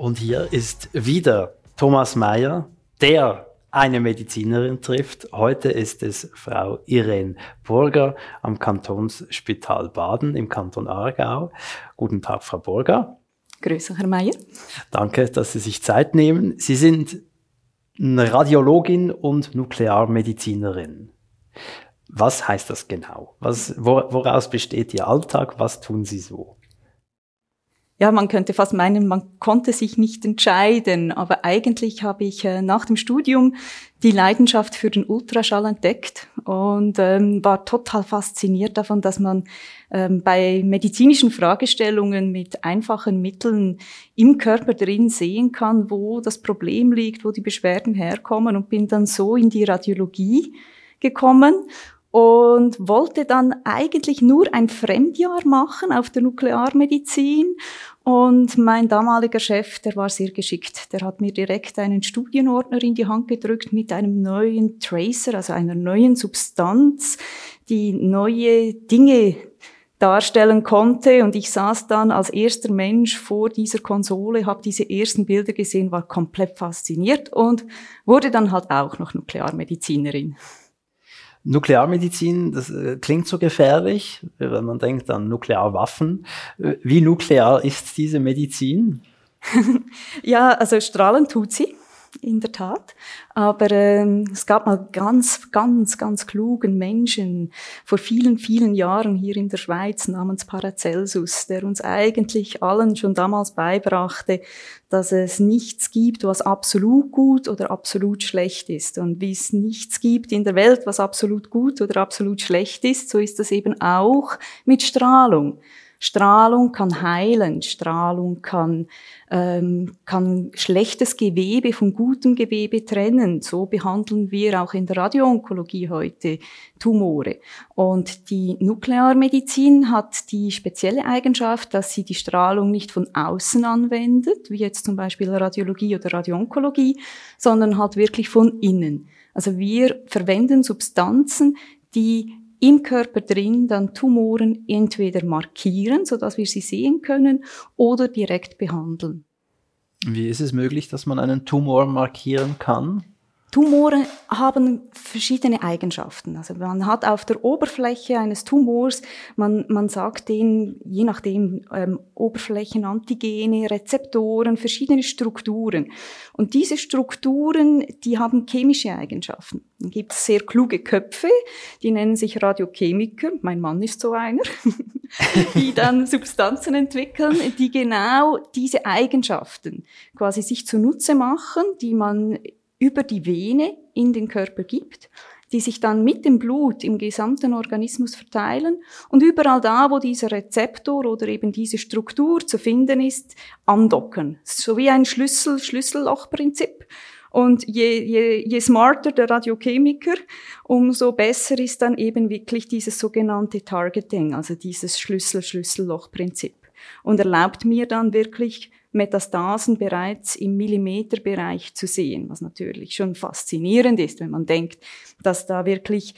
Und hier ist wieder Thomas Mayer, der eine Medizinerin trifft. Heute ist es Frau Irene Burger am Kantonsspital Baden im Kanton Aargau. Guten Tag, Frau Burger. Grüße, Herr Mayer. Danke, dass Sie sich Zeit nehmen. Sie sind Radiologin und Nuklearmedizinerin. Was heißt das genau? Was, woraus besteht Ihr Alltag? Was tun Sie so? Ja, man könnte fast meinen, man konnte sich nicht entscheiden, aber eigentlich habe ich äh, nach dem Studium die Leidenschaft für den Ultraschall entdeckt und ähm, war total fasziniert davon, dass man ähm, bei medizinischen Fragestellungen mit einfachen Mitteln im Körper drin sehen kann, wo das Problem liegt, wo die Beschwerden herkommen und bin dann so in die Radiologie gekommen und wollte dann eigentlich nur ein Fremdjahr machen auf der Nuklearmedizin. Und mein damaliger Chef, der war sehr geschickt. Der hat mir direkt einen Studienordner in die Hand gedrückt mit einem neuen Tracer, also einer neuen Substanz, die neue Dinge darstellen konnte. Und ich saß dann als erster Mensch vor dieser Konsole, habe diese ersten Bilder gesehen, war komplett fasziniert und wurde dann halt auch noch Nuklearmedizinerin. Nuklearmedizin, das äh, klingt so gefährlich, wenn man denkt an Nuklearwaffen. Äh, wie nuklear ist diese Medizin? ja, also strahlen tut sie in der Tat. Aber ähm, es gab mal ganz, ganz, ganz klugen Menschen vor vielen, vielen Jahren hier in der Schweiz namens Paracelsus, der uns eigentlich allen schon damals beibrachte, dass es nichts gibt, was absolut gut oder absolut schlecht ist. Und wie es nichts gibt in der Welt, was absolut gut oder absolut schlecht ist, so ist das eben auch mit Strahlung. Strahlung kann heilen, Strahlung kann, ähm, kann schlechtes Gewebe von gutem Gewebe trennen. So behandeln wir auch in der Radioonkologie heute Tumore. Und die Nuklearmedizin hat die spezielle Eigenschaft, dass sie die Strahlung nicht von außen anwendet, wie jetzt zum Beispiel Radiologie oder Radioonkologie, sondern halt wirklich von innen. Also wir verwenden Substanzen, die im Körper drin dann Tumoren entweder markieren, so dass wir sie sehen können, oder direkt behandeln. Wie ist es möglich, dass man einen Tumor markieren kann? Tumore haben verschiedene Eigenschaften. Also man hat auf der Oberfläche eines Tumors, man, man sagt denen, je nachdem, ähm, Oberflächenantigene, Rezeptoren, verschiedene Strukturen. Und diese Strukturen, die haben chemische Eigenschaften. Dann gibt es sehr kluge Köpfe, die nennen sich Radiochemiker, mein Mann ist so einer, die dann Substanzen entwickeln, die genau diese Eigenschaften quasi sich zunutze machen, die man über die Vene in den Körper gibt, die sich dann mit dem Blut im gesamten Organismus verteilen und überall da, wo dieser Rezeptor oder eben diese Struktur zu finden ist, andocken. So wie ein Schlüssel, Schlüssellochprinzip. Und je, je, je smarter der Radiochemiker, umso besser ist dann eben wirklich dieses sogenannte Targeting, also dieses Schlüssel-Schlüsselloch-Prinzip. Und erlaubt mir dann wirklich Metastasen bereits im Millimeterbereich zu sehen, was natürlich schon faszinierend ist, wenn man denkt, dass da wirklich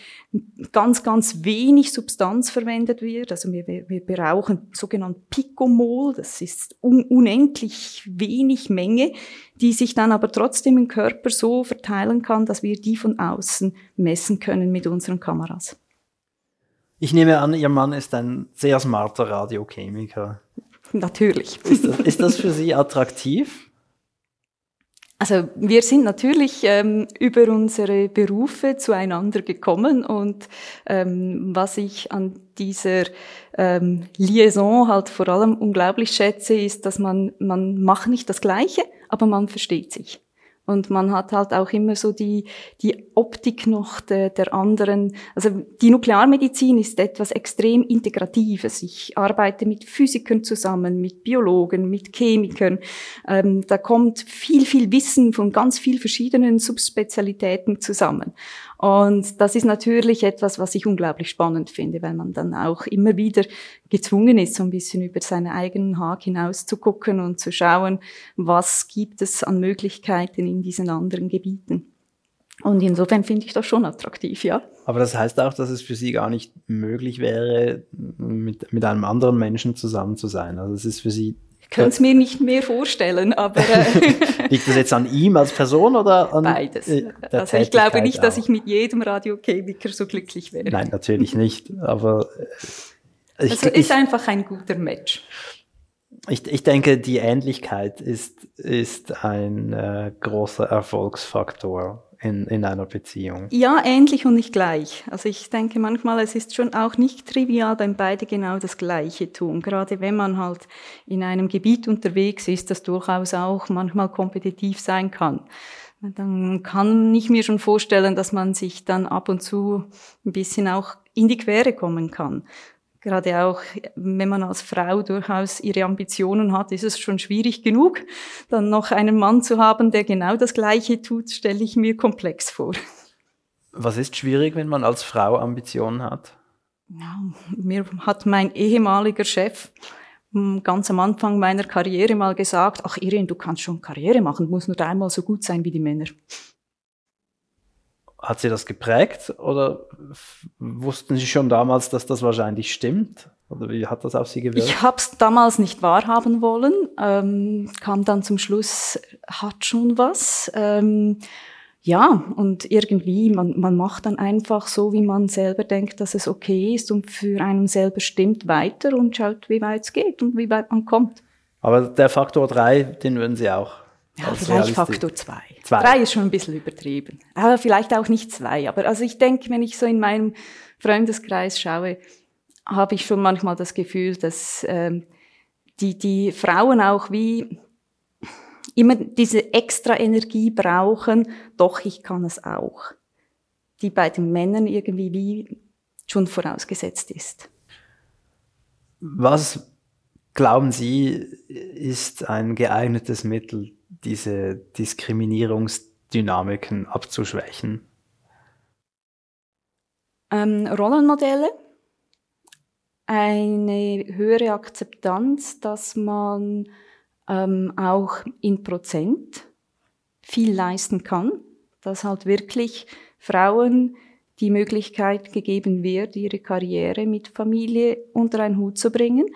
ganz, ganz wenig Substanz verwendet wird. Also wir, wir brauchen sogenannt Picomol, das ist un unendlich wenig Menge, die sich dann aber trotzdem im Körper so verteilen kann, dass wir die von außen messen können mit unseren Kameras. Ich nehme an, Ihr Mann ist ein sehr smarter Radiochemiker. Natürlich. Ist das, ist das für Sie attraktiv? Also wir sind natürlich ähm, über unsere Berufe zueinander gekommen und ähm, was ich an dieser ähm, Liaison halt vor allem unglaublich schätze, ist, dass man man macht nicht das Gleiche, aber man versteht sich. Und man hat halt auch immer so die, die Optik noch der, der anderen. Also die Nuklearmedizin ist etwas extrem Integratives. Ich arbeite mit Physikern zusammen, mit Biologen, mit Chemikern. Ähm, da kommt viel, viel Wissen von ganz viel verschiedenen Subspezialitäten zusammen. Und das ist natürlich etwas, was ich unglaublich spannend finde, weil man dann auch immer wieder gezwungen ist, so ein bisschen über seinen eigenen Haag hinaus zu gucken und zu schauen, was gibt es an Möglichkeiten in diesen anderen Gebieten. Und insofern finde ich das schon attraktiv, ja. Aber das heißt auch, dass es für Sie gar nicht möglich wäre, mit, mit einem anderen Menschen zusammen zu sein. Also es ist für Sie könnte es mir nicht mehr vorstellen, aber äh, liegt das jetzt an ihm als Person oder an beides? Also ich glaube nicht, auch. dass ich mit jedem Radiochemiker so glücklich wäre. Nein, natürlich nicht. Aber äh, ich, also ist ich, einfach ein guter Match. Ich, ich denke, die Ähnlichkeit ist ist ein äh, großer Erfolgsfaktor in, in einer Beziehung? Ja, ähnlich und nicht gleich. Also ich denke manchmal, es ist schon auch nicht trivial, wenn beide genau das Gleiche tun. Gerade wenn man halt in einem Gebiet unterwegs ist, das durchaus auch manchmal kompetitiv sein kann. Dann kann ich mir schon vorstellen, dass man sich dann ab und zu ein bisschen auch in die Quere kommen kann gerade auch, wenn man als Frau durchaus ihre Ambitionen hat, ist es schon schwierig genug. Dann noch einen Mann zu haben, der genau das Gleiche tut, stelle ich mir komplex vor. Was ist schwierig, wenn man als Frau Ambitionen hat? Ja, mir hat mein ehemaliger Chef hm, ganz am Anfang meiner Karriere mal gesagt, ach Irene, du kannst schon Karriere machen, muss nur einmal so gut sein wie die Männer. Hat sie das geprägt oder wussten Sie schon damals, dass das wahrscheinlich stimmt? Oder wie hat das auf Sie gewirkt? Ich habe es damals nicht wahrhaben wollen, ähm, kam dann zum Schluss, hat schon was. Ähm, ja, und irgendwie, man, man macht dann einfach so, wie man selber denkt, dass es okay ist und für einen selber stimmt weiter und schaut, wie weit es geht und wie weit man kommt. Aber der Faktor drei, den würden Sie auch ja, vielleicht Faktor zwei. Zwei. Drei ist schon ein bisschen übertrieben. Aber vielleicht auch nicht zwei. Aber also ich denke, wenn ich so in meinem Freundeskreis schaue, habe ich schon manchmal das Gefühl, dass ähm, die, die Frauen auch wie immer diese extra Energie brauchen, doch ich kann es auch. Die bei den Männern irgendwie wie schon vorausgesetzt ist. Was glauben Sie, ist ein geeignetes Mittel, diese Diskriminierungsdynamiken abzuschwächen? Ähm, Rollenmodelle, eine höhere Akzeptanz, dass man ähm, auch in Prozent viel leisten kann, dass halt wirklich Frauen die Möglichkeit gegeben wird, ihre Karriere mit Familie unter einen Hut zu bringen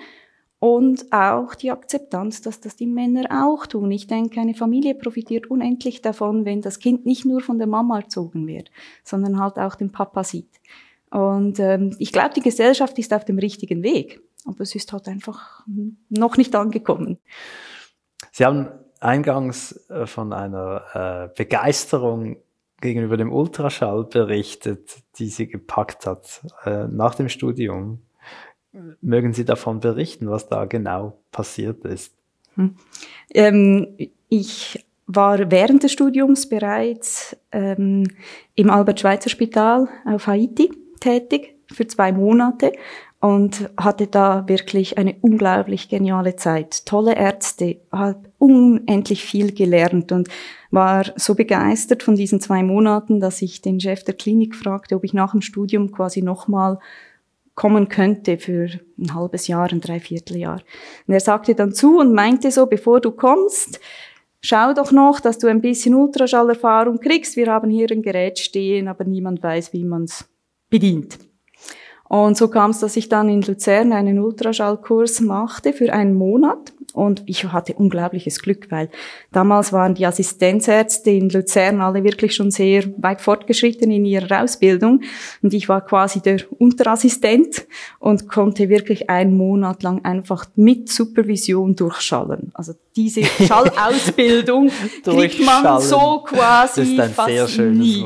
und auch die Akzeptanz, dass das die Männer auch tun. Ich denke, eine Familie profitiert unendlich davon, wenn das Kind nicht nur von der Mama erzogen wird, sondern halt auch den Papa sieht. Und ähm, ich glaube, die Gesellschaft ist auf dem richtigen Weg, aber es ist halt einfach noch nicht angekommen. Sie haben eingangs äh, von einer äh, Begeisterung gegenüber dem Ultraschall berichtet, die Sie gepackt hat äh, nach dem Studium. Mögen Sie davon berichten, was da genau passiert ist? Hm. Ähm, ich war während des Studiums bereits ähm, im Albert-Schweitzer-Spital auf Haiti tätig für zwei Monate und hatte da wirklich eine unglaublich geniale Zeit. Tolle Ärzte, habe unendlich viel gelernt und war so begeistert von diesen zwei Monaten, dass ich den Chef der Klinik fragte, ob ich nach dem Studium quasi nochmal kommen könnte für ein halbes Jahr, ein Dreivierteljahr. Und er sagte dann zu und meinte so, bevor du kommst, schau doch noch, dass du ein bisschen Ultraschallerfahrung kriegst. Wir haben hier ein Gerät stehen, aber niemand weiß, wie man es bedient. Und so kam es, dass ich dann in Luzern einen Ultraschallkurs machte für einen Monat. Und ich hatte unglaubliches Glück, weil damals waren die Assistenzärzte in Luzern alle wirklich schon sehr weit fortgeschritten in ihrer Ausbildung. Und ich war quasi der Unterassistent und konnte wirklich einen Monat lang einfach mit Supervision durchschallen. Also diese Schallausbildung kriegt man so quasi das ist ein fast nie.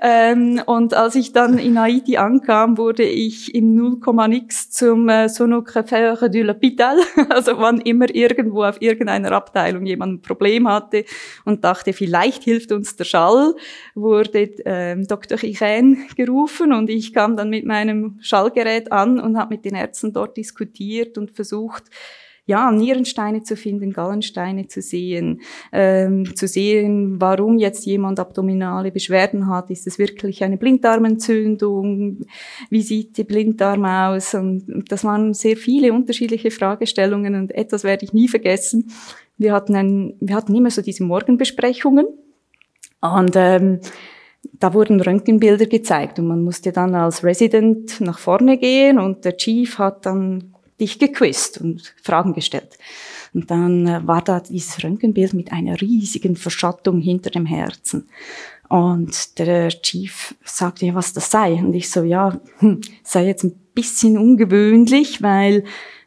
Ähm, und als ich dann in Haiti ankam, wurde ich im 0, nix zum äh, Sonographer de l'Hôpital, also wann immer irgendwo auf irgendeiner Abteilung jemand ein Problem hatte und dachte, vielleicht hilft uns der Schall, wurde ähm, Dr. Irene gerufen und ich kam dann mit meinem Schallgerät an und habe mit den Ärzten dort diskutiert und versucht, ja, Nierensteine zu finden, Gallensteine zu sehen, ähm, zu sehen, warum jetzt jemand abdominale Beschwerden hat. Ist es wirklich eine Blinddarmentzündung? Wie sieht die Blinddarm aus? Und das waren sehr viele unterschiedliche Fragestellungen und etwas werde ich nie vergessen. Wir hatten, ein, wir hatten immer so diese Morgenbesprechungen und ähm, da wurden Röntgenbilder gezeigt und man musste dann als Resident nach vorne gehen und der Chief hat dann dich gequizt und Fragen gestellt. Und dann äh, war da dieses Röntgenbild mit einer riesigen Verschattung hinter dem Herzen. Und der Chief sagte ja, was das sei. Und ich so, ja, hm, sei jetzt ein bisschen ungewöhnlich, weil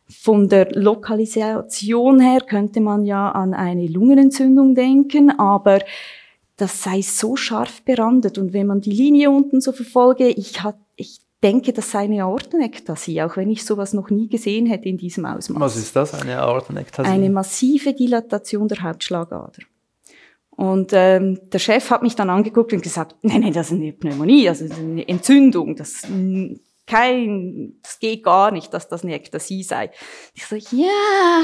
von der Lokalisation her könnte man ja an eine Lungenentzündung denken, aber das sei so scharf berandet. Und wenn man die Linie unten so verfolge, ich, hat, ich denke, das sei eine Aortenektasie, auch wenn ich sowas noch nie gesehen hätte in diesem Ausmaß. Was ist das, eine Aortenektasie? Eine massive Dilatation der Hauptschlagader. Und ähm, der Chef hat mich dann angeguckt und gesagt, nein, nein, das ist eine Pneumonie, also eine Entzündung, das kein, das geht gar nicht, dass das eine Ektasie sei. Ich so, ja,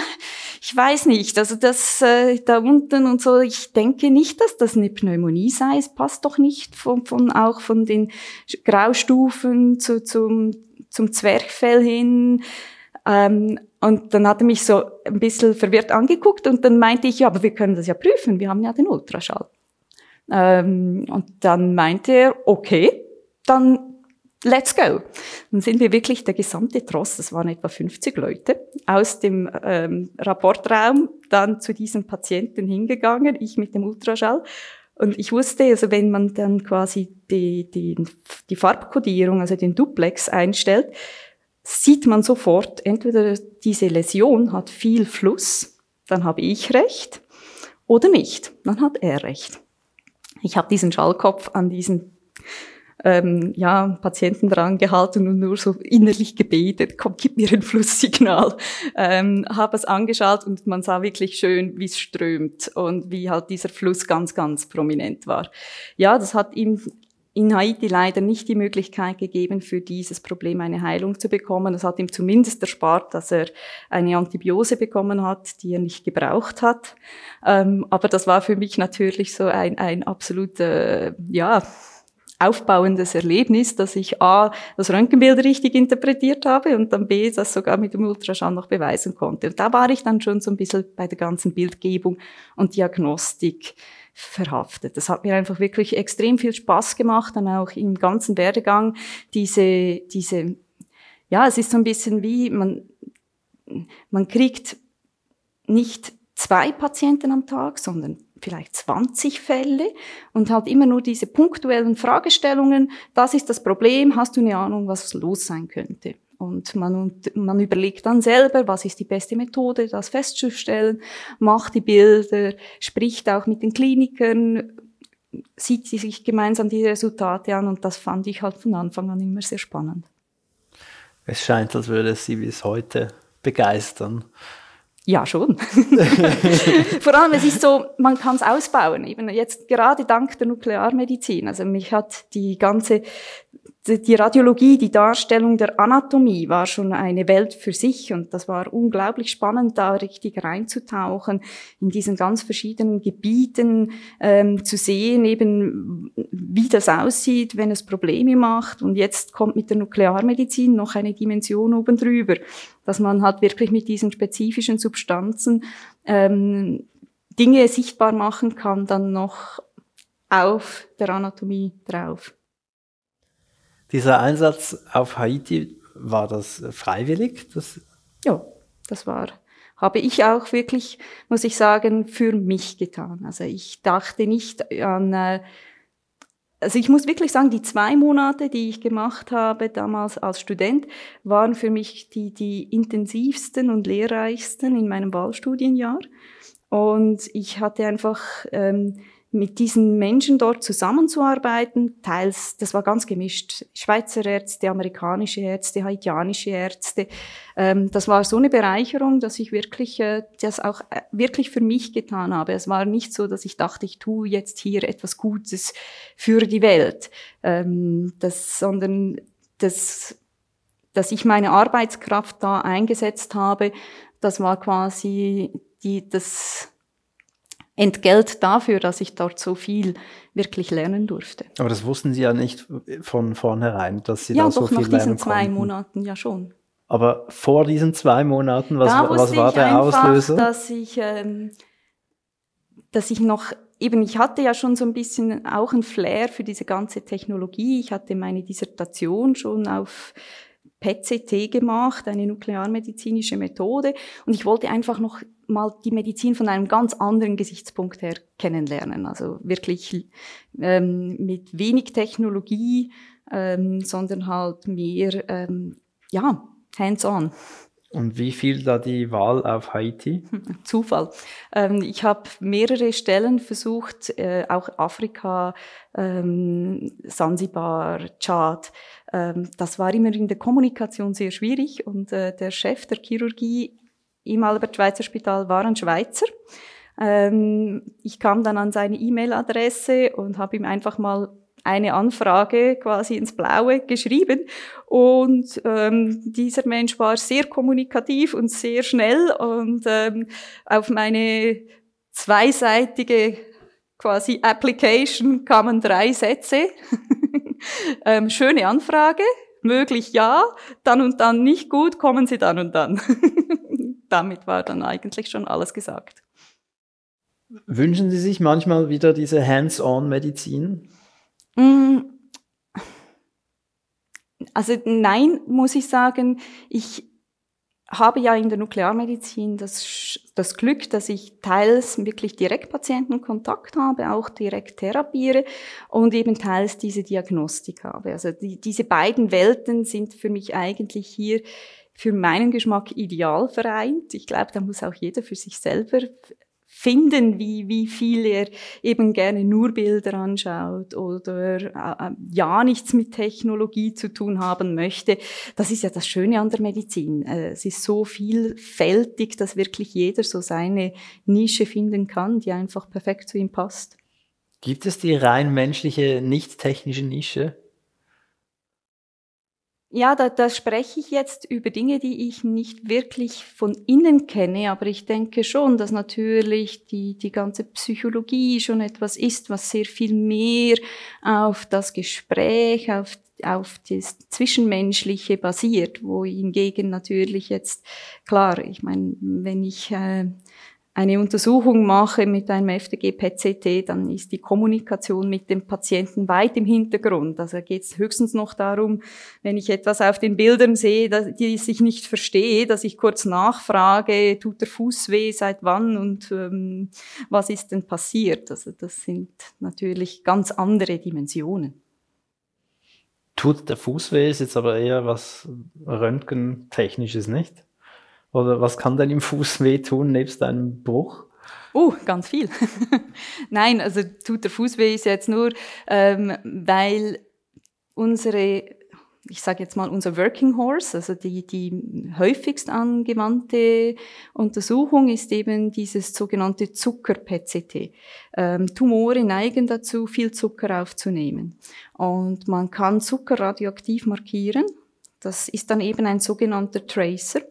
ich weiß nicht, also das äh, da unten und so, ich denke nicht, dass das eine Pneumonie sei. Es passt doch nicht von, von auch von den Graustufen zu, zum, zum Zwerchfell hin. Ähm, und dann hat er mich so ein bisschen verwirrt angeguckt und dann meinte ich, ja, aber wir können das ja prüfen, wir haben ja den Ultraschall. Ähm, und dann meinte er, okay, dann let's go. Dann sind wir wirklich der gesamte Tross, das waren etwa 50 Leute, aus dem ähm, Rapportraum dann zu diesem Patienten hingegangen, ich mit dem Ultraschall. Und ich wusste, also wenn man dann quasi die, die, die Farbkodierung, also den Duplex einstellt, sieht man sofort, entweder diese Läsion hat viel Fluss, dann habe ich recht, oder nicht, dann hat er recht. Ich habe diesen Schallkopf an diesen ähm, ja, Patienten dran gehalten und nur so innerlich gebetet, komm, gib mir ein Flusssignal. Ähm, habe es angeschaut und man sah wirklich schön, wie es strömt und wie halt dieser Fluss ganz, ganz prominent war. Ja, das hat ihm in Haiti leider nicht die Möglichkeit gegeben, für dieses Problem eine Heilung zu bekommen. Das hat ihm zumindest erspart, dass er eine Antibiose bekommen hat, die er nicht gebraucht hat. Ähm, aber das war für mich natürlich so ein, ein absoluter, ja, aufbauendes Erlebnis, dass ich A, das Röntgenbild richtig interpretiert habe und dann B, das sogar mit dem Ultraschall noch beweisen konnte. Und da war ich dann schon so ein bisschen bei der ganzen Bildgebung und Diagnostik verhaftet. Das hat mir einfach wirklich extrem viel Spaß gemacht, dann auch im ganzen Werdegang diese, diese, ja, es ist so ein bisschen wie, man, man kriegt nicht zwei Patienten am Tag, sondern vielleicht 20 Fälle und halt immer nur diese punktuellen Fragestellungen. Das ist das Problem. Hast du eine Ahnung, was los sein könnte? Und man, man überlegt dann selber, was ist die beste Methode, das festzustellen, macht die Bilder, spricht auch mit den Klinikern, sieht sie sich gemeinsam die Resultate an und das fand ich halt von Anfang an immer sehr spannend. Es scheint, als würde es Sie bis heute begeistern. Ja, schon. Vor allem, es ist so, man kann es ausbauen. Eben jetzt gerade dank der Nuklearmedizin. Also mich hat die ganze die Radiologie, die Darstellung der Anatomie war schon eine Welt für sich und das war unglaublich spannend, da richtig reinzutauchen, in diesen ganz verschiedenen Gebieten ähm, zu sehen, eben wie das aussieht, wenn es Probleme macht. Und jetzt kommt mit der Nuklearmedizin noch eine Dimension oben drüber, dass man halt wirklich mit diesen spezifischen Substanzen ähm, Dinge sichtbar machen kann, dann noch auf der Anatomie drauf. Dieser Einsatz auf Haiti, war das freiwillig? Das ja, das war, habe ich auch wirklich, muss ich sagen, für mich getan. Also ich dachte nicht an, äh, also ich muss wirklich sagen, die zwei Monate, die ich gemacht habe damals als Student, waren für mich die, die intensivsten und lehrreichsten in meinem Wahlstudienjahr. Und ich hatte einfach ähm, mit diesen Menschen dort zusammenzuarbeiten, teils, das war ganz gemischt, Schweizer Ärzte, amerikanische Ärzte, haitianische Ärzte. Ähm, das war so eine Bereicherung, dass ich wirklich äh, das auch äh, wirklich für mich getan habe. Es war nicht so, dass ich dachte, ich tue jetzt hier etwas Gutes für die Welt, ähm, das, sondern das, dass ich meine Arbeitskraft da eingesetzt habe, das war quasi die, das Entgelt dafür, dass ich dort so viel wirklich lernen durfte. Aber das wussten Sie ja nicht von vornherein, dass Sie ja, da so doch, viel nach lernen diesen zwei. Monaten ja schon. Aber vor diesen zwei Monaten, was, was war der einfach, Auslöser? Dass ich, ähm, dass ich noch eben, ich hatte ja schon so ein bisschen auch ein Flair für diese ganze Technologie. Ich hatte meine Dissertation schon auf PET-CT gemacht, eine nuklearmedizinische Methode. Und ich wollte einfach noch mal die Medizin von einem ganz anderen Gesichtspunkt her kennenlernen. Also wirklich ähm, mit wenig Technologie, ähm, sondern halt mehr, ähm, ja, hands-on. Und wie fiel da die Wahl auf Haiti? Zufall. Ähm, ich habe mehrere Stellen versucht, äh, auch Afrika, ähm, Sansibar, Tschad. Ähm, das war immer in der Kommunikation sehr schwierig und äh, der Chef der Chirurgie im Albert-Schweitzer-Spital war ein Schweizer. Ähm, ich kam dann an seine E-Mail-Adresse und habe ihm einfach mal eine Anfrage quasi ins Blaue geschrieben. Und ähm, dieser Mensch war sehr kommunikativ und sehr schnell. Und ähm, auf meine zweiseitige quasi Application kamen drei Sätze. ähm, schöne Anfrage, möglich ja, dann und dann nicht gut, kommen Sie dann und dann. Damit war dann eigentlich schon alles gesagt. Wünschen Sie sich manchmal wieder diese Hands-on-Medizin? Mm. Also nein, muss ich sagen. Ich habe ja in der Nuklearmedizin das, das Glück, dass ich teils wirklich direkt Patientenkontakt habe, auch direkt therapiere und eben teils diese Diagnostik habe. Also die, diese beiden Welten sind für mich eigentlich hier für meinen Geschmack ideal vereint. Ich glaube, da muss auch jeder für sich selber finden, wie, wie viel er eben gerne nur Bilder anschaut oder äh, ja nichts mit Technologie zu tun haben möchte. Das ist ja das Schöne an der Medizin. Äh, es ist so vielfältig, dass wirklich jeder so seine Nische finden kann, die einfach perfekt zu ihm passt. Gibt es die rein menschliche, nicht technische Nische? Ja, da, da spreche ich jetzt über Dinge, die ich nicht wirklich von innen kenne, aber ich denke schon, dass natürlich die, die ganze Psychologie schon etwas ist, was sehr viel mehr auf das Gespräch, auf, auf das Zwischenmenschliche basiert, wo hingegen natürlich jetzt, klar, ich meine, wenn ich äh, eine Untersuchung mache mit einem FDG-PCT, dann ist die Kommunikation mit dem Patienten weit im Hintergrund. Also geht es höchstens noch darum, wenn ich etwas auf den Bildern sehe, dass, die ich nicht verstehe, dass ich kurz nachfrage, tut der Fuß weh, seit wann und ähm, was ist denn passiert? Also das sind natürlich ganz andere Dimensionen. Tut der Fuß weh, ist jetzt aber eher was Röntgentechnisches, nicht? Oder was kann denn im Fuß wehtun, nebst einem Bruch? Oh, ganz viel. Nein, also tut der Fuß weh ist jetzt nur, ähm, weil unsere, ich sage jetzt mal unser Working Horse, also die, die häufigst angewandte Untersuchung ist eben dieses sogenannte Zucker-PCT. Ähm, Tumore neigen dazu, viel Zucker aufzunehmen. Und man kann Zucker radioaktiv markieren. Das ist dann eben ein sogenannter Tracer.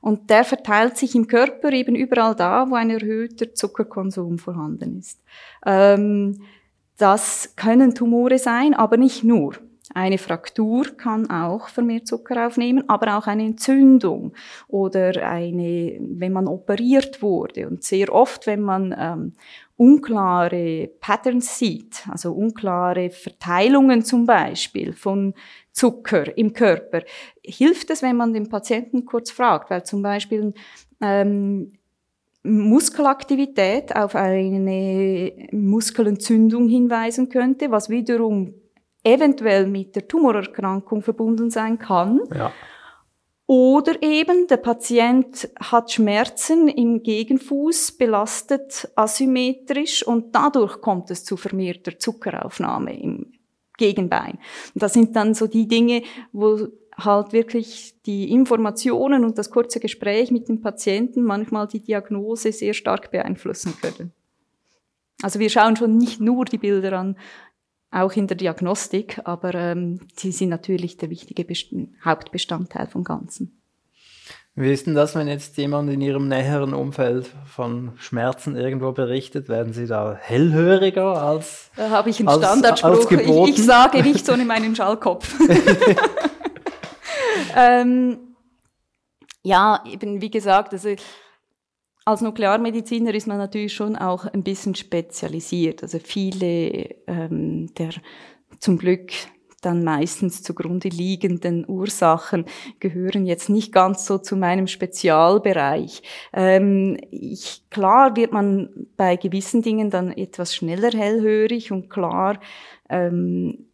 Und der verteilt sich im Körper eben überall da, wo ein erhöhter Zuckerkonsum vorhanden ist. Ähm, das können Tumore sein, aber nicht nur. Eine Fraktur kann auch vermehrt Zucker aufnehmen, aber auch eine Entzündung oder eine, wenn man operiert wurde. Und sehr oft, wenn man ähm, unklare Patterns sieht, also unklare Verteilungen zum Beispiel von Zucker im Körper, hilft es, wenn man den Patienten kurz fragt, weil zum Beispiel ähm, Muskelaktivität auf eine Muskelentzündung hinweisen könnte, was wiederum eventuell mit der Tumorerkrankung verbunden sein kann. Ja. Oder eben der Patient hat Schmerzen im Gegenfuß, belastet asymmetrisch und dadurch kommt es zu vermehrter Zuckeraufnahme im Gegenbein. Und das sind dann so die Dinge, wo halt wirklich die Informationen und das kurze Gespräch mit dem Patienten manchmal die Diagnose sehr stark beeinflussen können. Also wir schauen schon nicht nur die Bilder an, auch in der Diagnostik, aber ähm, sie sind natürlich der wichtige Best Hauptbestandteil vom Ganzen. Wie ist denn das, wenn jetzt jemand in Ihrem näheren Umfeld von Schmerzen irgendwo berichtet? Werden Sie da hellhöriger als Da habe ich einen als, Standardspruch. Als ich, ich, sage nichts ohne meinen Schallkopf. ähm, ja, eben wie gesagt, also als Nuklearmediziner ist man natürlich schon auch ein bisschen spezialisiert. Also viele ähm, der zum Glück dann meistens zugrunde liegenden Ursachen gehören jetzt nicht ganz so zu meinem Spezialbereich. Ähm, ich, klar wird man bei gewissen Dingen dann etwas schneller hellhörig und klar ähm,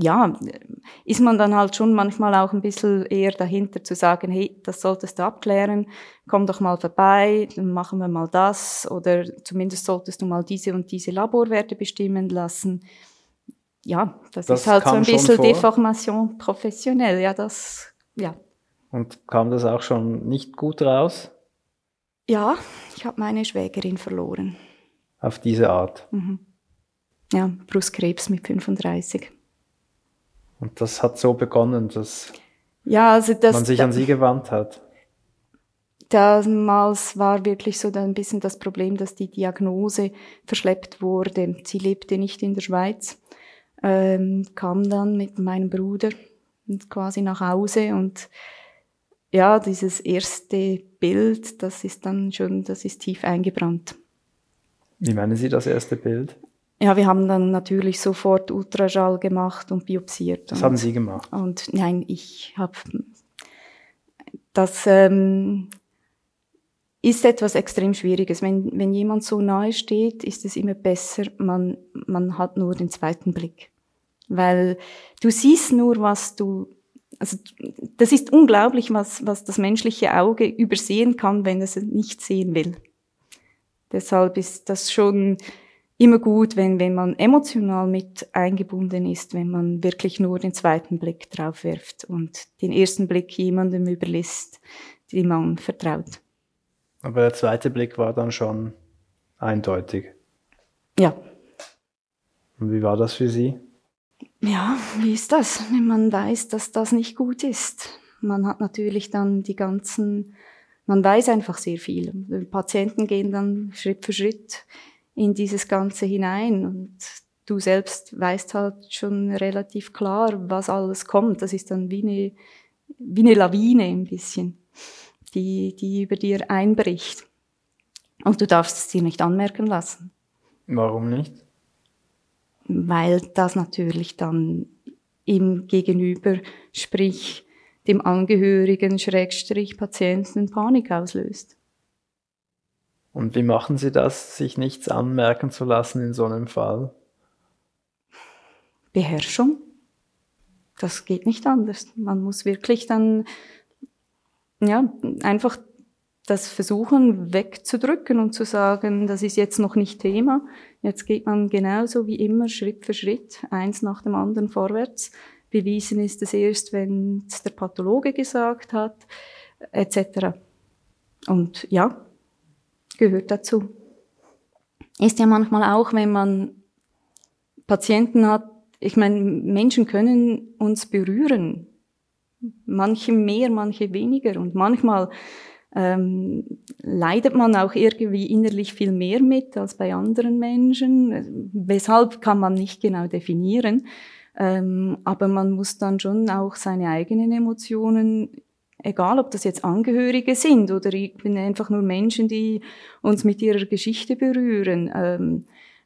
ja, ist man dann halt schon manchmal auch ein bisschen eher dahinter zu sagen, hey, das solltest du abklären, komm doch mal vorbei, dann machen wir mal das oder zumindest solltest du mal diese und diese Laborwerte bestimmen lassen. Ja, das, das ist halt so ein bisschen Deformation professionell, ja, das, ja. Und kam das auch schon nicht gut raus? Ja, ich habe meine Schwägerin verloren. Auf diese Art? Mhm. Ja, Brustkrebs mit 35. Und das hat so begonnen, dass ja, also das, man sich an sie gewandt hat. Damals war wirklich so ein bisschen das Problem, dass die Diagnose verschleppt wurde. Sie lebte nicht in der Schweiz, ähm, kam dann mit meinem Bruder quasi nach Hause und ja, dieses erste Bild, das ist dann schon, das ist tief eingebrannt. Wie meinen Sie das erste Bild? Ja, wir haben dann natürlich sofort Ultraschall gemacht und biopsiert. Das und, haben Sie gemacht? Und nein, ich habe das ähm, ist etwas extrem Schwieriges. Wenn, wenn jemand so nahe steht, ist es immer besser, man, man hat nur den zweiten Blick. Weil du siehst nur, was du, also das ist unglaublich, was, was das menschliche Auge übersehen kann, wenn es nicht sehen will. Deshalb ist das schon immer gut, wenn, wenn man emotional mit eingebunden ist, wenn man wirklich nur den zweiten Blick drauf wirft und den ersten Blick jemandem überlässt, dem man vertraut. Aber der zweite Blick war dann schon eindeutig. Ja. Und wie war das für Sie? Ja, wie ist das, wenn man weiß, dass das nicht gut ist? Man hat natürlich dann die ganzen, man weiß einfach sehr viel. Die Patienten gehen dann Schritt für Schritt in dieses Ganze hinein und du selbst weißt halt schon relativ klar, was alles kommt. Das ist dann wie eine, wie eine Lawine ein bisschen, die, die über dir einbricht. Und du darfst es dir nicht anmerken lassen. Warum nicht? Weil das natürlich dann im Gegenüber, sprich dem Angehörigen, Schrägstrich Patienten Panik auslöst. Und wie machen Sie das, sich nichts anmerken zu lassen in so einem Fall? Beherrschung. Das geht nicht anders. Man muss wirklich dann, ja, einfach das versuchen wegzudrücken und zu sagen, das ist jetzt noch nicht Thema. Jetzt geht man genauso wie immer Schritt für Schritt, eins nach dem anderen vorwärts. Bewiesen ist es erst, wenn es der Pathologe gesagt hat, etc. Und ja, gehört dazu. Ist ja manchmal auch, wenn man Patienten hat, ich meine, Menschen können uns berühren. Manche mehr, manche weniger. Und manchmal ähm, leidet man auch irgendwie innerlich viel mehr mit als bei anderen Menschen. Weshalb kann man nicht genau definieren. Ähm, aber man muss dann schon auch seine eigenen Emotionen egal ob das jetzt Angehörige sind oder ich bin einfach nur Menschen, die uns mit ihrer Geschichte berühren, ähm,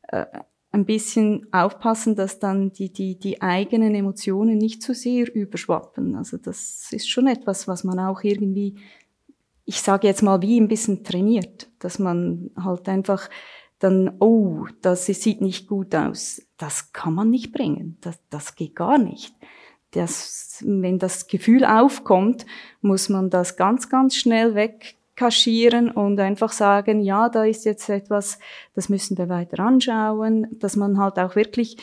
äh, ein bisschen aufpassen, dass dann die, die, die eigenen Emotionen nicht zu sehr überschwappen. Also das ist schon etwas, was man auch irgendwie, ich sage jetzt mal, wie ein bisschen trainiert, dass man halt einfach dann, oh, das sieht nicht gut aus. Das kann man nicht bringen. Das, das geht gar nicht das, wenn das Gefühl aufkommt, muss man das ganz, ganz schnell wegkaschieren und einfach sagen, ja, da ist jetzt etwas, das müssen wir weiter anschauen, dass man halt auch wirklich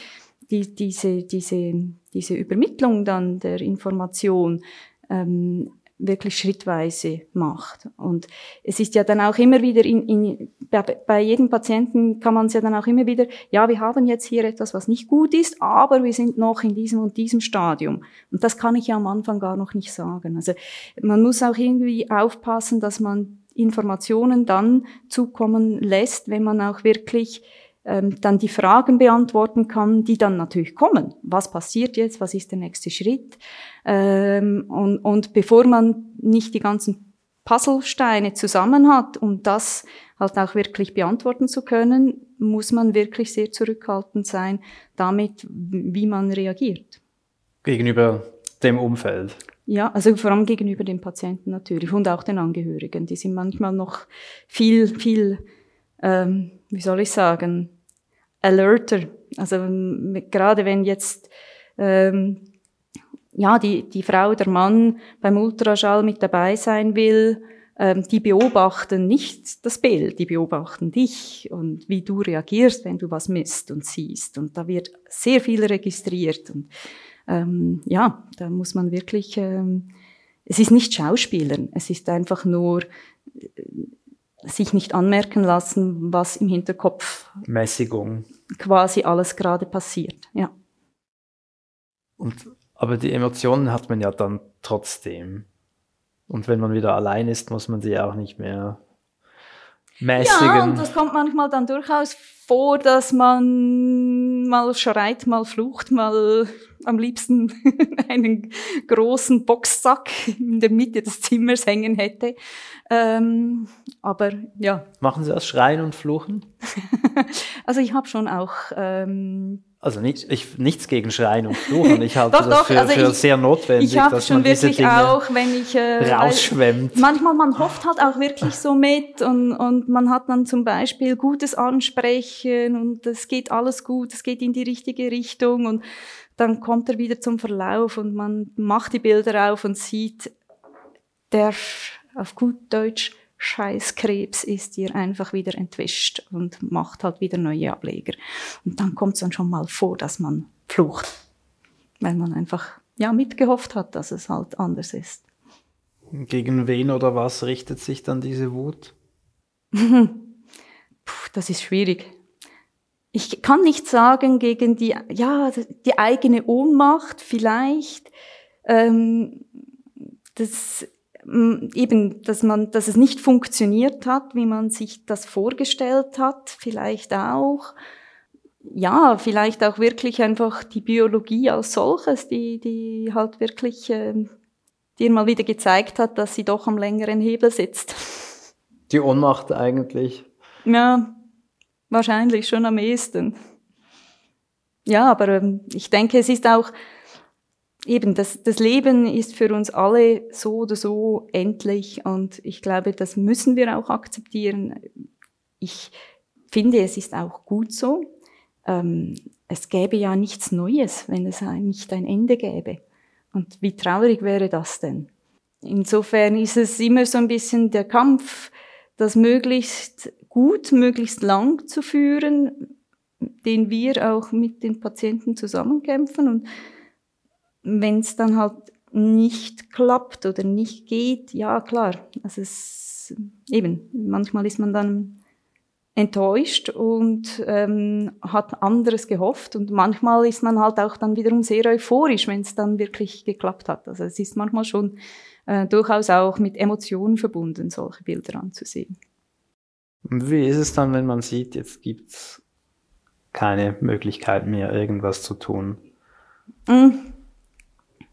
die, diese, diese, diese Übermittlung dann der Information ähm, wirklich schrittweise macht. Und es ist ja dann auch immer wieder in, in bei, bei jedem Patienten kann man es ja dann auch immer wieder, ja, wir haben jetzt hier etwas, was nicht gut ist, aber wir sind noch in diesem und diesem Stadium. Und das kann ich ja am Anfang gar noch nicht sagen. Also man muss auch irgendwie aufpassen, dass man Informationen dann zukommen lässt, wenn man auch wirklich ähm, dann die Fragen beantworten kann, die dann natürlich kommen. Was passiert jetzt? Was ist der nächste Schritt? Ähm, und, und bevor man nicht die ganzen Puzzlesteine zusammen hat, um das halt auch wirklich beantworten zu können, muss man wirklich sehr zurückhaltend sein damit, wie man reagiert. Gegenüber dem Umfeld. Ja, also vor allem gegenüber den Patienten natürlich und auch den Angehörigen. Die sind manchmal noch viel, viel ähm, wie soll ich sagen, alerter. Also gerade wenn jetzt ähm, ja die die Frau, der Mann beim Ultraschall mit dabei sein will, ähm, die beobachten nicht das Bild, die beobachten dich und wie du reagierst, wenn du was misst und siehst. Und da wird sehr viel registriert und ähm, ja, da muss man wirklich ähm, es ist nicht Schauspielern, es ist einfach nur sich nicht anmerken lassen, was im Hinterkopf Mäßigung quasi alles gerade passiert. Ja. Und aber die Emotionen hat man ja dann trotzdem. Und wenn man wieder allein ist, muss man sie auch nicht mehr mäßigen. Ja, und das kommt manchmal dann durchaus vor, dass man mal schreit, mal flucht, mal am liebsten einen großen Boxsack in der Mitte des Zimmers hängen hätte. Ähm, aber ja. Machen Sie das Schreien und Fluchen? also ich habe schon auch. Ähm, also nicht, ich, nichts gegen Schreien und Fluchen. Ich halte doch, das doch, für, also für ich, sehr notwendig, ich dass schon man diese wirklich Dinge auch, wenn ich äh, rausschwemmt. Manchmal man hofft halt auch wirklich so mit und und man hat dann zum Beispiel gutes Ansprechen und es geht alles gut, es geht in die richtige Richtung und dann kommt er wieder zum Verlauf und man macht die Bilder auf und sieht, der auf gut Deutsch Scheißkrebs ist dir einfach wieder entwischt und macht halt wieder neue Ableger. Und dann kommt es dann schon mal vor, dass man flucht, weil man einfach ja mitgehofft hat, dass es halt anders ist. Gegen wen oder was richtet sich dann diese Wut? Puh, das ist schwierig. Ich kann nicht sagen gegen die, ja, die eigene Ohnmacht vielleicht. Ähm, das eben, dass man, dass es nicht funktioniert hat, wie man sich das vorgestellt hat, vielleicht auch. Ja, vielleicht auch wirklich einfach die Biologie als solches, die, die halt wirklich äh, dir mal wieder gezeigt hat, dass sie doch am längeren Hebel sitzt. Die Ohnmacht eigentlich. Ja, wahrscheinlich schon am ehesten. Ja, aber ähm, ich denke, es ist auch, eben, das, das Leben ist für uns alle so oder so endlich und ich glaube, das müssen wir auch akzeptieren. Ich finde, es ist auch gut so. Ähm, es gäbe ja nichts Neues, wenn es nicht ein Ende gäbe. Und wie traurig wäre das denn? Insofern ist es immer so ein bisschen der Kampf, das möglichst gut, möglichst lang zu führen, den wir auch mit den Patienten zusammenkämpfen und wenn es dann halt nicht klappt oder nicht geht, ja klar, also es eben, manchmal ist man dann enttäuscht und ähm, hat anderes gehofft und manchmal ist man halt auch dann wiederum sehr euphorisch, wenn es dann wirklich geklappt hat. Also es ist manchmal schon äh, durchaus auch mit Emotionen verbunden, solche Bilder anzusehen. Und wie ist es dann, wenn man sieht, jetzt gibt's keine Möglichkeit mehr, irgendwas zu tun? Mm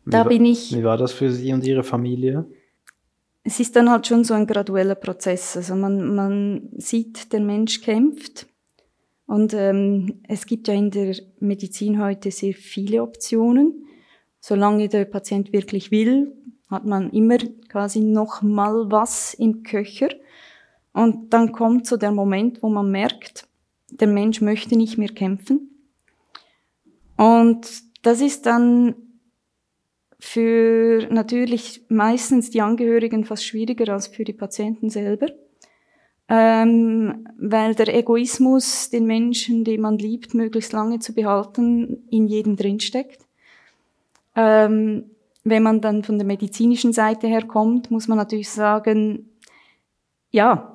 da wie, bin ich. Wie war das für Sie und Ihre Familie? Es ist dann halt schon so ein gradueller Prozess. Also man, man sieht, der Mensch kämpft. Und ähm, es gibt ja in der Medizin heute sehr viele Optionen. Solange der Patient wirklich will, hat man immer quasi noch mal was im Köcher. Und dann kommt so der Moment, wo man merkt, der Mensch möchte nicht mehr kämpfen. Und das ist dann für natürlich meistens die Angehörigen fast schwieriger als für die Patienten selber, ähm, weil der Egoismus, den Menschen, den man liebt, möglichst lange zu behalten, in jedem drinsteckt. Ähm, wenn man dann von der medizinischen Seite her kommt, muss man natürlich sagen, ja,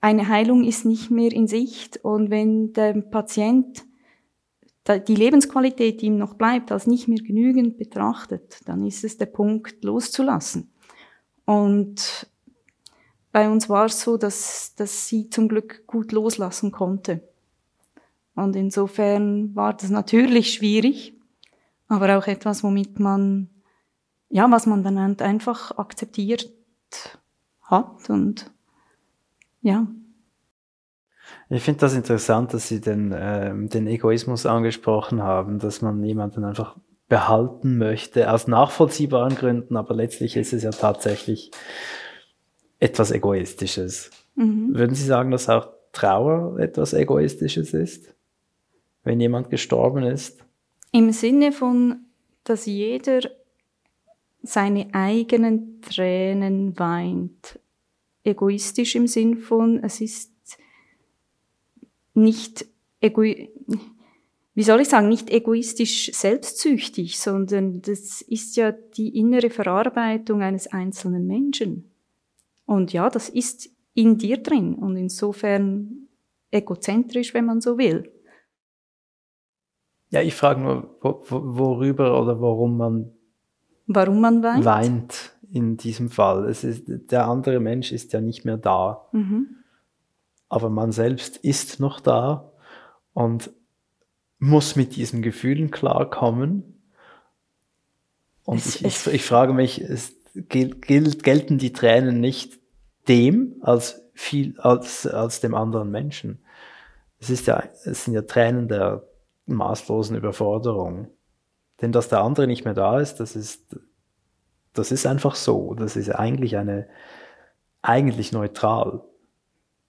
eine Heilung ist nicht mehr in Sicht und wenn der Patient die Lebensqualität, die ihm noch bleibt, als nicht mehr genügend betrachtet, dann ist es der Punkt, loszulassen. Und bei uns war es so, dass, dass sie zum Glück gut loslassen konnte. Und insofern war das natürlich schwierig, aber auch etwas, womit man, ja, was man dann einfach akzeptiert hat und ja. Ich finde das interessant, dass Sie den, ähm, den Egoismus angesprochen haben, dass man jemanden einfach behalten möchte, aus nachvollziehbaren Gründen, aber letztlich ist es ja tatsächlich etwas Egoistisches. Mhm. Würden Sie sagen, dass auch Trauer etwas Egoistisches ist, wenn jemand gestorben ist? Im Sinne von, dass jeder seine eigenen Tränen weint. Egoistisch im Sinn von, es ist nicht egoistisch wie soll ich sagen, nicht egoistisch selbstsüchtig, sondern das ist ja die innere Verarbeitung eines einzelnen Menschen. Und ja, das ist in dir drin und insofern egozentrisch, wenn man so will. Ja, ich frage nur, worüber oder warum man, warum man weint? weint in diesem Fall. Es ist, der andere Mensch ist ja nicht mehr da. Mhm. Aber man selbst ist noch da und muss mit diesen Gefühlen klarkommen. Und es, ich, ich, ich, frage mich, es, gilt, gelten die Tränen nicht dem als viel als, als dem anderen Menschen? Es ist ja, es sind ja Tränen der maßlosen Überforderung. Denn dass der andere nicht mehr da ist, das ist, das ist einfach so. Das ist eigentlich eine, eigentlich neutral.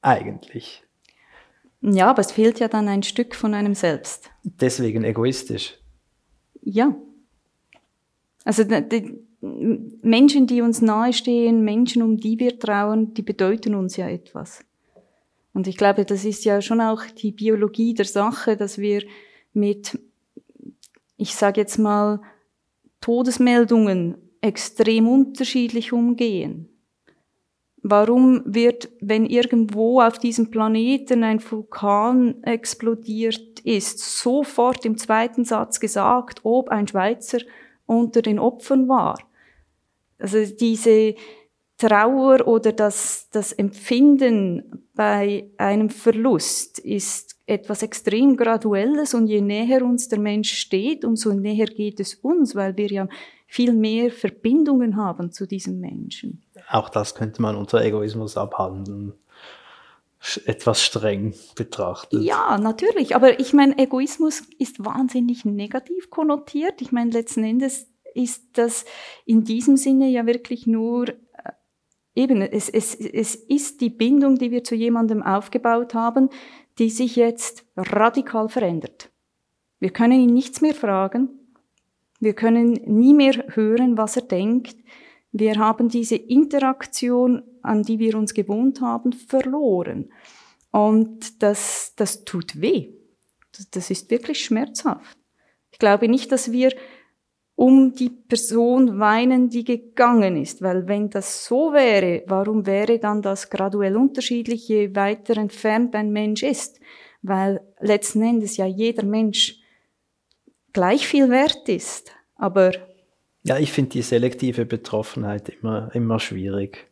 Eigentlich. Ja, aber es fehlt ja dann ein Stück von einem selbst. Deswegen egoistisch. Ja. Also die Menschen, die uns nahestehen, Menschen, um die wir trauen, die bedeuten uns ja etwas. Und ich glaube, das ist ja schon auch die Biologie der Sache, dass wir mit, ich sage jetzt mal, Todesmeldungen extrem unterschiedlich umgehen. Warum wird, wenn irgendwo auf diesem Planeten ein Vulkan explodiert ist, sofort im zweiten Satz gesagt, ob ein Schweizer unter den Opfern war? Also diese Trauer oder das, das Empfinden bei einem Verlust ist etwas extrem Graduelles und je näher uns der Mensch steht, umso näher geht es uns, weil wir ja viel mehr Verbindungen haben zu diesem Menschen. Auch das könnte man unter Egoismus abhandeln etwas streng betrachtet. Ja, natürlich. Aber ich meine, Egoismus ist wahnsinnig negativ konnotiert. Ich meine, letzten Endes ist das in diesem Sinne ja wirklich nur äh, eben, es, es, es ist die Bindung, die wir zu jemandem aufgebaut haben, die sich jetzt radikal verändert. Wir können ihn nichts mehr fragen. Wir können nie mehr hören, was er denkt. Wir haben diese Interaktion, an die wir uns gewohnt haben, verloren. Und das, das tut weh. Das, das ist wirklich schmerzhaft. Ich glaube nicht, dass wir um die Person weinen, die gegangen ist. Weil wenn das so wäre, warum wäre dann das graduell unterschiedlich, je weiter entfernt ein Mensch ist? Weil letzten Endes ja jeder Mensch gleich viel wert ist. Aber ja, ich finde die selektive Betroffenheit immer, immer schwierig.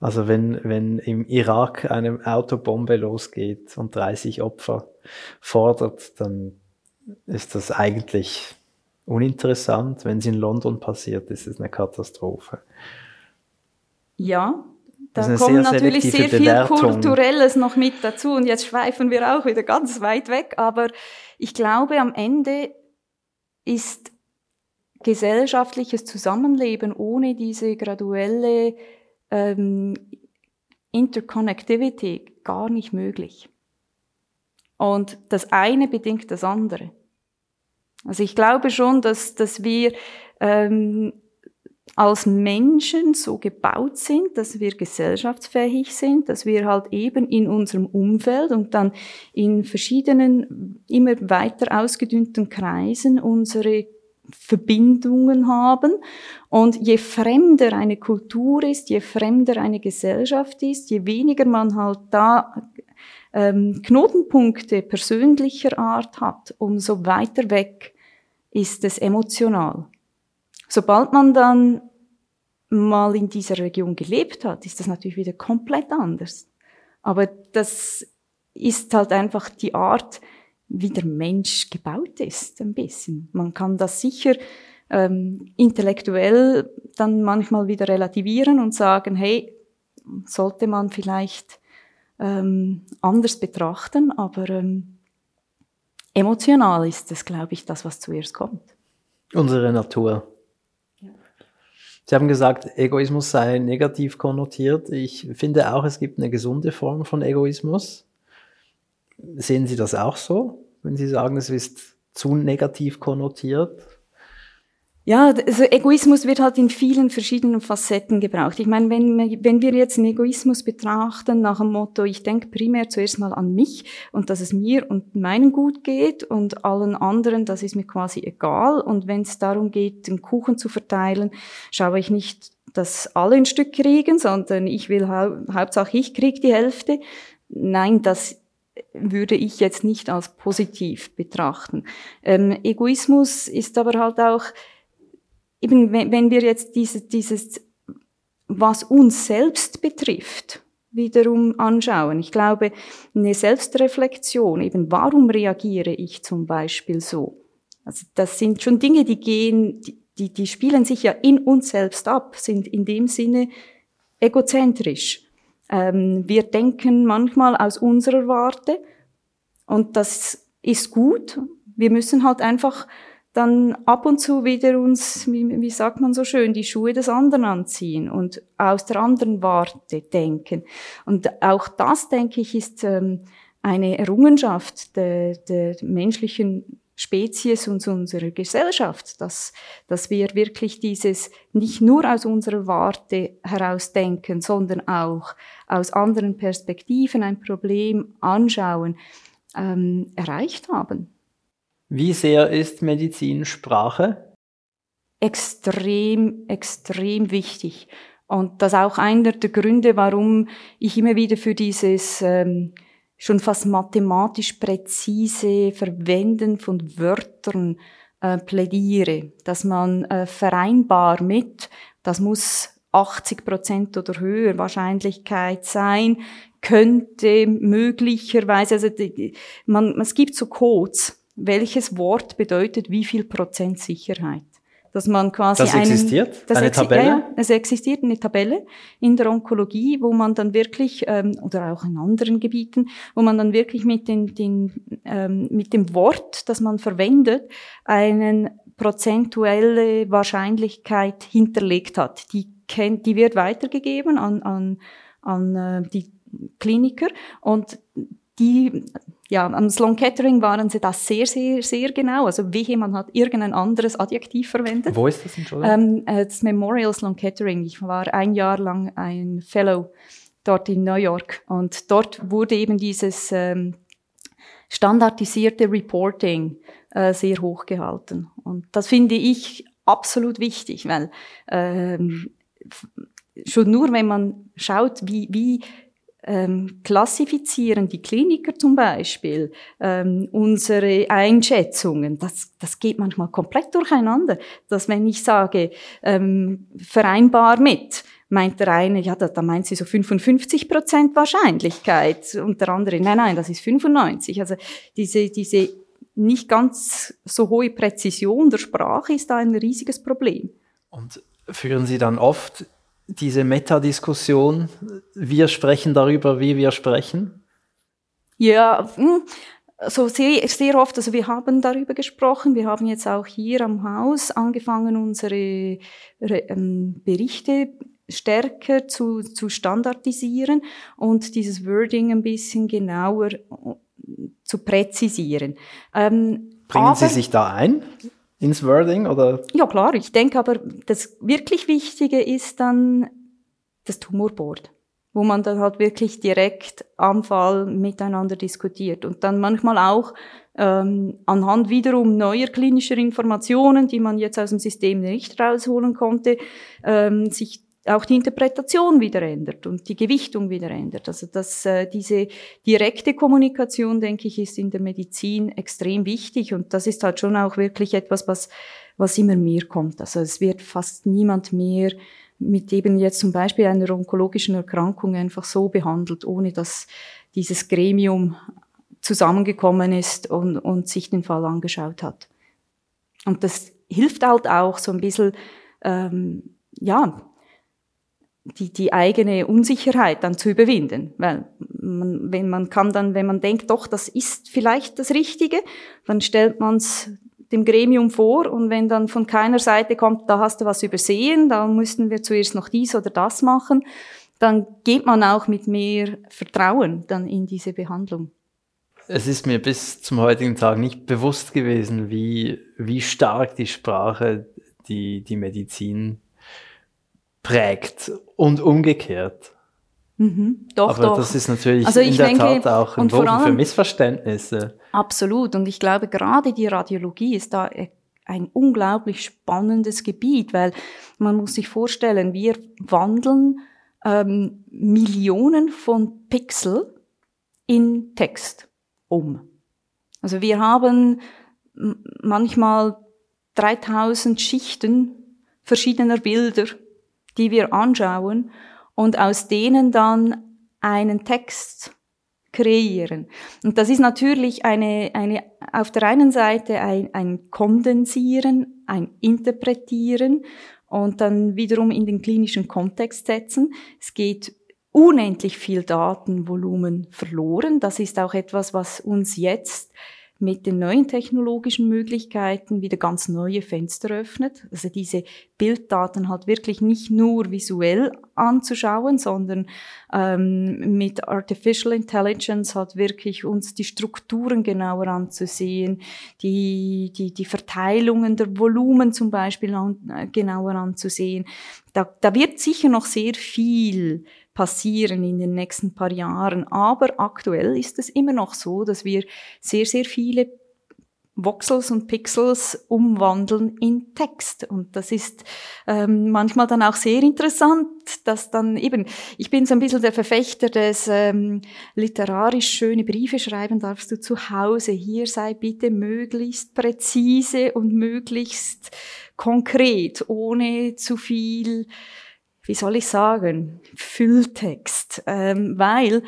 Also wenn, wenn im Irak eine Autobombe losgeht und 30 Opfer fordert, dann ist das eigentlich uninteressant. Wenn es in London passiert, ist es eine Katastrophe. Ja, da kommt natürlich sehr viel Bewertung. Kulturelles noch mit dazu und jetzt schweifen wir auch wieder ganz weit weg, aber ich glaube, am Ende ist gesellschaftliches Zusammenleben ohne diese graduelle ähm, Interconnectivity gar nicht möglich. Und das eine bedingt das andere. Also ich glaube schon, dass, dass wir ähm, als Menschen so gebaut sind, dass wir gesellschaftsfähig sind, dass wir halt eben in unserem Umfeld und dann in verschiedenen, immer weiter ausgedünnten Kreisen unsere Verbindungen haben. Und je fremder eine Kultur ist, je fremder eine Gesellschaft ist, je weniger man halt da ähm, Knotenpunkte persönlicher Art hat, umso weiter weg ist es emotional. Sobald man dann mal in dieser Region gelebt hat, ist das natürlich wieder komplett anders. Aber das ist halt einfach die Art, wie der Mensch gebaut ist, ein bisschen. Man kann das sicher ähm, intellektuell dann manchmal wieder relativieren und sagen, hey, sollte man vielleicht ähm, anders betrachten, aber ähm, emotional ist es, glaube ich, das, was zuerst kommt. Unsere Natur. Sie haben gesagt, Egoismus sei negativ konnotiert. Ich finde auch, es gibt eine gesunde Form von Egoismus. Sehen Sie das auch so, wenn Sie sagen, es ist zu negativ konnotiert? Ja, also Egoismus wird halt in vielen verschiedenen Facetten gebraucht. Ich meine, wenn, wenn wir jetzt einen Egoismus betrachten nach dem Motto, ich denke primär zuerst mal an mich und dass es mir und meinen gut geht und allen anderen, das ist mir quasi egal. Und wenn es darum geht, den Kuchen zu verteilen, schaue ich nicht, dass alle ein Stück kriegen, sondern ich will, hau Hauptsache ich krieg die Hälfte. Nein, das würde ich jetzt nicht als positiv betrachten. Ähm, Egoismus ist aber halt auch, eben wenn wir jetzt dieses, dieses, was uns selbst betrifft, wiederum anschauen. Ich glaube, eine Selbstreflexion, eben warum reagiere ich zum Beispiel so? Also das sind schon Dinge, die gehen, die, die, die spielen sich ja in uns selbst ab, sind in dem Sinne egozentrisch. Ähm, wir denken manchmal aus unserer Warte und das ist gut. Wir müssen halt einfach dann ab und zu wieder uns, wie, wie sagt man so schön, die Schuhe des anderen anziehen und aus der anderen Warte denken. Und auch das, denke ich, ist ähm, eine Errungenschaft der, der menschlichen Spezies und unserer Gesellschaft, dass, dass wir wirklich dieses nicht nur aus unserer Warte heraus denken, sondern auch aus anderen Perspektiven ein Problem anschauen, ähm, erreicht haben. Wie sehr ist Medizin Sprache? Extrem, extrem wichtig. Und das ist auch einer der Gründe, warum ich immer wieder für dieses ähm, schon fast mathematisch präzise Verwenden von Wörtern äh, plädiere, dass man äh, vereinbar mit, das muss 80 Prozent oder höher Wahrscheinlichkeit sein, könnte möglicherweise, also die, man, es gibt so Codes, welches Wort bedeutet wie viel Prozent Sicherheit. Dass man quasi das existiert? Einen, das eine exi Tabelle? Ja, es existiert eine Tabelle in der Onkologie, wo man dann wirklich, ähm, oder auch in anderen Gebieten, wo man dann wirklich mit, den, den, ähm, mit dem Wort, das man verwendet, einen prozentuelle Wahrscheinlichkeit hinterlegt hat. Die, kennt, die wird weitergegeben an, an, an äh, die Kliniker und die ja, am Sloan Kettering waren sie das sehr, sehr, sehr genau. Also wie jemand hat irgendein anderes Adjektiv verwendet. Wo ist das, Entschuldigung? Ähm, äh, das Memorial Sloan Kettering. Ich war ein Jahr lang ein Fellow dort in New York und dort wurde eben dieses ähm, standardisierte Reporting äh, sehr hoch gehalten. Und das finde ich absolut wichtig, weil ähm, schon nur wenn man schaut, wie, wie ähm, klassifizieren die Kliniker zum Beispiel ähm, unsere Einschätzungen. Das, das geht manchmal komplett durcheinander. Dass wenn ich sage, ähm, vereinbar mit, meint der eine, ja, da, da meint sie so 55 Prozent Wahrscheinlichkeit und der andere, nein, nein, das ist 95. Also diese, diese nicht ganz so hohe Präzision der Sprache ist da ein riesiges Problem. Und führen Sie dann oft diese Metadiskussion, wir sprechen darüber, wie wir sprechen? Ja, hm, so sehr, sehr oft, also wir haben darüber gesprochen, wir haben jetzt auch hier am Haus angefangen, unsere ähm, Berichte stärker zu, zu standardisieren und dieses Wording ein bisschen genauer äh, zu präzisieren. Ähm, Bringen aber, Sie sich da ein ins Wording oder? Ja klar, ich denke aber, das wirklich Wichtige ist dann das Tumorboard wo man dann halt wirklich direkt am Fall miteinander diskutiert und dann manchmal auch ähm, anhand wiederum neuer klinischer Informationen, die man jetzt aus dem System nicht rausholen konnte, ähm, sich auch die Interpretation wieder ändert und die Gewichtung wieder ändert. Also dass äh, diese direkte Kommunikation, denke ich, ist in der Medizin extrem wichtig und das ist halt schon auch wirklich etwas, was was immer mehr kommt. Also es wird fast niemand mehr mit eben jetzt zum Beispiel einer onkologischen Erkrankung einfach so behandelt, ohne dass dieses Gremium zusammengekommen ist und, und sich den Fall angeschaut hat. Und das hilft halt auch so ein bisschen, ähm, ja, die, die eigene Unsicherheit dann zu überwinden. Weil man, wenn man kann dann, wenn man denkt, doch, das ist vielleicht das Richtige, dann stellt man es dem Gremium vor und wenn dann von keiner Seite kommt, da hast du was übersehen, da müssten wir zuerst noch dies oder das machen, dann geht man auch mit mehr Vertrauen dann in diese Behandlung. Es ist mir bis zum heutigen Tag nicht bewusst gewesen, wie, wie stark die Sprache die, die Medizin prägt und umgekehrt. Mhm, doch, Aber doch. das ist natürlich also in der denke, Tat auch ein Boden für Missverständnisse. Absolut. Und ich glaube, gerade die Radiologie ist da ein unglaublich spannendes Gebiet, weil man muss sich vorstellen, wir wandeln ähm, Millionen von Pixel in Text um. Also wir haben manchmal 3000 Schichten verschiedener Bilder, die wir anschauen und aus denen dann einen Text kreieren. Und das ist natürlich eine, eine auf der einen Seite ein, ein Kondensieren, ein Interpretieren und dann wiederum in den klinischen Kontext setzen. Es geht unendlich viel Datenvolumen verloren. Das ist auch etwas, was uns jetzt mit den neuen technologischen Möglichkeiten wieder ganz neue Fenster öffnet. Also diese Bilddaten halt wirklich nicht nur visuell anzuschauen, sondern ähm, mit Artificial Intelligence halt wirklich uns die Strukturen genauer anzusehen, die, die, die Verteilungen der Volumen zum Beispiel an, äh, genauer anzusehen. Da, da wird sicher noch sehr viel passieren in den nächsten paar Jahren. Aber aktuell ist es immer noch so, dass wir sehr, sehr viele Voxels und Pixels umwandeln in Text. Und das ist ähm, manchmal dann auch sehr interessant, dass dann eben, ich bin so ein bisschen der Verfechter des ähm, literarisch schöne Briefe schreiben darfst du zu Hause. Hier sei bitte möglichst präzise und möglichst konkret, ohne zu viel wie soll ich sagen, Fülltext, ähm, weil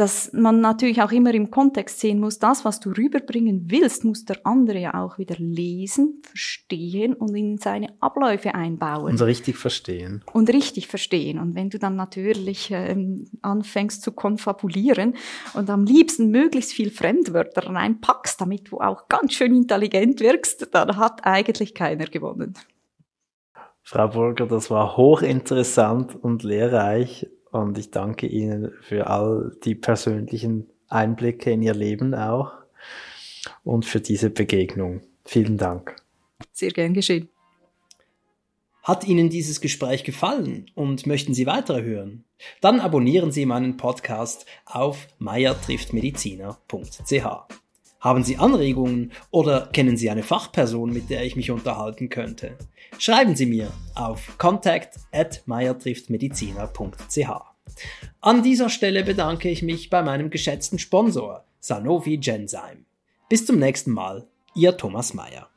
dass man natürlich auch immer im Kontext sehen muss, das, was du rüberbringen willst, muss der andere ja auch wieder lesen, verstehen und in seine Abläufe einbauen. Und richtig verstehen. Und richtig verstehen. Und wenn du dann natürlich ähm, anfängst zu konfabulieren und am liebsten möglichst viel Fremdwörter reinpackst, damit du auch ganz schön intelligent wirkst, dann hat eigentlich keiner gewonnen. Frau Burger, das war hochinteressant und lehrreich und ich danke Ihnen für all die persönlichen Einblicke in Ihr Leben auch und für diese Begegnung. Vielen Dank. Sehr gern geschehen. Hat Ihnen dieses Gespräch gefallen und möchten Sie weitere hören? Dann abonnieren Sie meinen Podcast auf meiertrifftmediziner.ch. Haben Sie Anregungen oder kennen Sie eine Fachperson, mit der ich mich unterhalten könnte? Schreiben Sie mir auf contact at An dieser Stelle bedanke ich mich bei meinem geschätzten Sponsor Sanofi Genzyme. Bis zum nächsten Mal, Ihr Thomas Meyer.